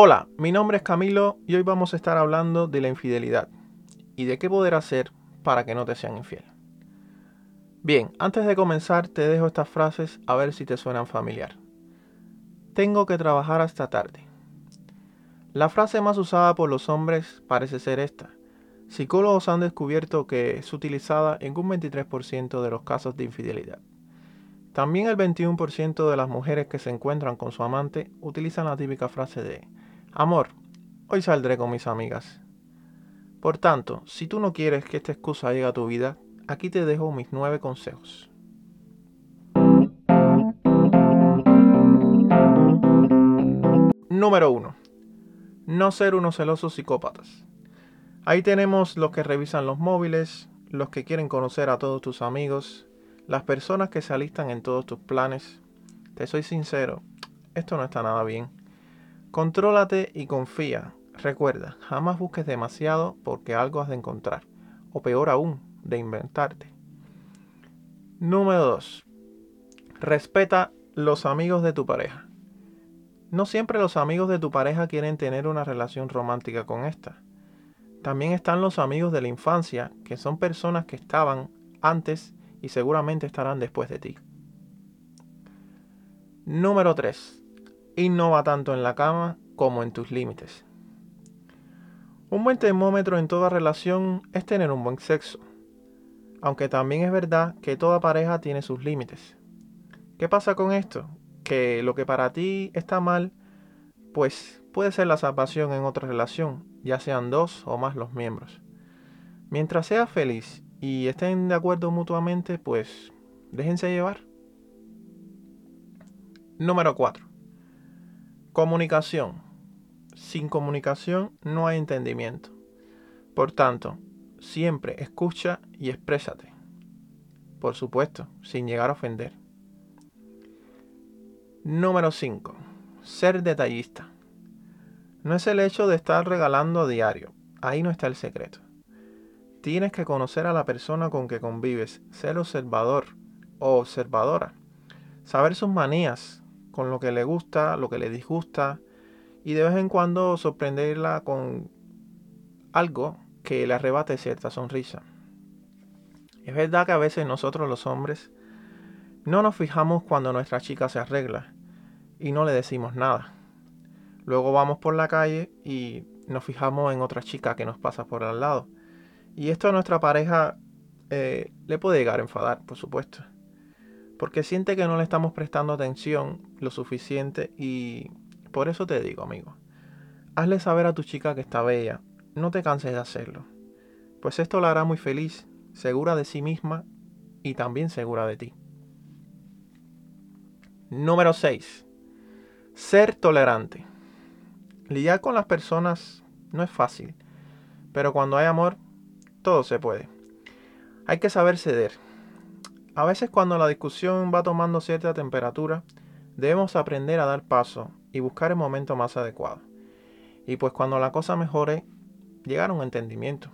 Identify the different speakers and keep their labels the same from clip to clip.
Speaker 1: Hola, mi nombre es Camilo y hoy vamos a estar hablando de la infidelidad y de qué poder hacer para que no te sean infiel. Bien, antes de comenzar te dejo estas frases a ver si te suenan familiar. Tengo que trabajar hasta tarde. La frase más usada por los hombres parece ser esta. Psicólogos han descubierto que es utilizada en un 23% de los casos de infidelidad. También el 21% de las mujeres que se encuentran con su amante utilizan la típica frase de Amor, hoy saldré con mis amigas. Por tanto, si tú no quieres que esta excusa llegue a tu vida, aquí te dejo mis nueve consejos. Número 1. No ser unos celosos psicópatas. Ahí tenemos los que revisan los móviles, los que quieren conocer a todos tus amigos, las personas que se alistan en todos tus planes. Te soy sincero, esto no está nada bien. Contrólate y confía. Recuerda, jamás busques demasiado porque algo has de encontrar. O peor aún, de inventarte. Número 2. Respeta los amigos de tu pareja. No siempre los amigos de tu pareja quieren tener una relación romántica con esta. También están los amigos de la infancia, que son personas que estaban antes y seguramente estarán después de ti. Número 3 innova tanto en la cama como en tus límites. Un buen termómetro en toda relación es tener un buen sexo, aunque también es verdad que toda pareja tiene sus límites. ¿Qué pasa con esto? Que lo que para ti está mal, pues puede ser la salvación en otra relación, ya sean dos o más los miembros. Mientras seas feliz y estén de acuerdo mutuamente, pues déjense llevar. Número 4. Comunicación. Sin comunicación no hay entendimiento. Por tanto, siempre escucha y exprésate. Por supuesto, sin llegar a ofender. Número 5. Ser detallista. No es el hecho de estar regalando a diario. Ahí no está el secreto. Tienes que conocer a la persona con que convives, ser observador o observadora, saber sus manías, con lo que le gusta, lo que le disgusta y de vez en cuando sorprenderla con algo que le arrebate cierta sonrisa. Es verdad que a veces nosotros los hombres no nos fijamos cuando nuestra chica se arregla y no le decimos nada. Luego vamos por la calle y nos fijamos en otra chica que nos pasa por al lado. Y esto a nuestra pareja eh, le puede llegar a enfadar, por supuesto porque siente que no le estamos prestando atención lo suficiente y por eso te digo, amigo, hazle saber a tu chica que está bella, no te canses de hacerlo, pues esto la hará muy feliz, segura de sí misma y también segura de ti. Número 6. Ser tolerante. Lidiar con las personas no es fácil, pero cuando hay amor, todo se puede. Hay que saber ceder a veces cuando la discusión va tomando cierta temperatura, debemos aprender a dar paso y buscar el momento más adecuado. Y pues cuando la cosa mejore, llegar a un entendimiento.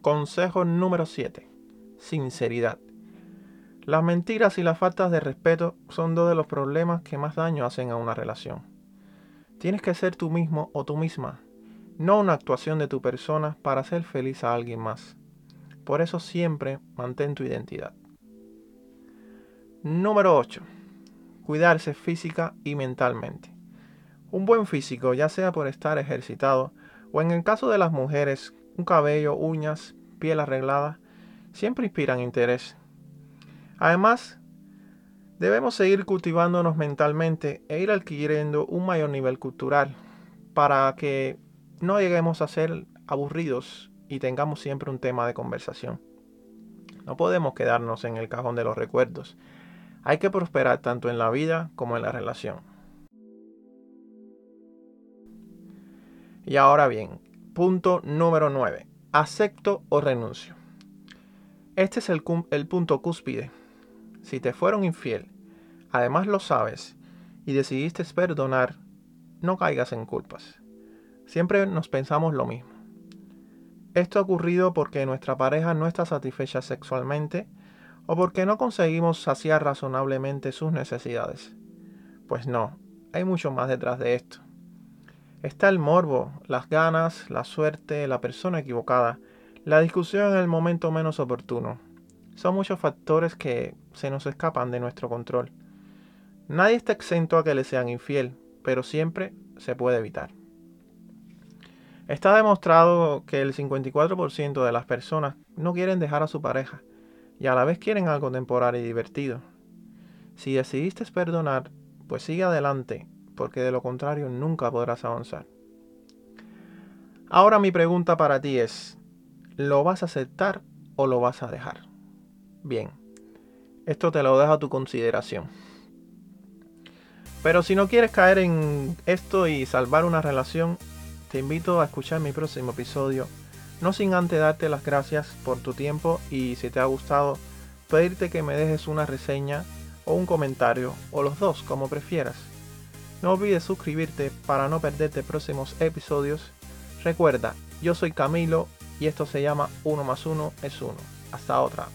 Speaker 1: Consejo número 7. Sinceridad. Las mentiras y las faltas de respeto son dos de los problemas que más daño hacen a una relación. Tienes que ser tú mismo o tú misma, no una actuación de tu persona para hacer feliz a alguien más. Por eso siempre mantén tu identidad. Número 8. Cuidarse física y mentalmente. Un buen físico, ya sea por estar ejercitado o en el caso de las mujeres, un cabello, uñas, piel arreglada, siempre inspiran interés. Además, debemos seguir cultivándonos mentalmente e ir adquiriendo un mayor nivel cultural para que no lleguemos a ser aburridos y tengamos siempre un tema de conversación. No podemos quedarnos en el cajón de los recuerdos. Hay que prosperar tanto en la vida como en la relación. Y ahora bien, punto número 9. ¿Acepto o renuncio? Este es el, el punto cúspide. Si te fueron infiel, además lo sabes, y decidiste perdonar, no caigas en culpas. Siempre nos pensamos lo mismo. Esto ha ocurrido porque nuestra pareja no está satisfecha sexualmente o porque no conseguimos saciar razonablemente sus necesidades. Pues no, hay mucho más detrás de esto. Está el morbo, las ganas, la suerte, la persona equivocada, la discusión en el momento menos oportuno. Son muchos factores que se nos escapan de nuestro control. Nadie está exento a que le sean infiel, pero siempre se puede evitar. Está demostrado que el 54% de las personas no quieren dejar a su pareja y a la vez quieren algo temporal y divertido. Si decidiste perdonar, pues sigue adelante, porque de lo contrario nunca podrás avanzar. Ahora mi pregunta para ti es, ¿lo vas a aceptar o lo vas a dejar? Bien, esto te lo dejo a tu consideración. Pero si no quieres caer en esto y salvar una relación, te invito a escuchar mi próximo episodio, no sin antes darte las gracias por tu tiempo y si te ha gustado, pedirte que me dejes una reseña o un comentario, o los dos, como prefieras. No olvides suscribirte para no perderte próximos episodios. Recuerda, yo soy Camilo y esto se llama 1 más 1 es 1. Hasta otra.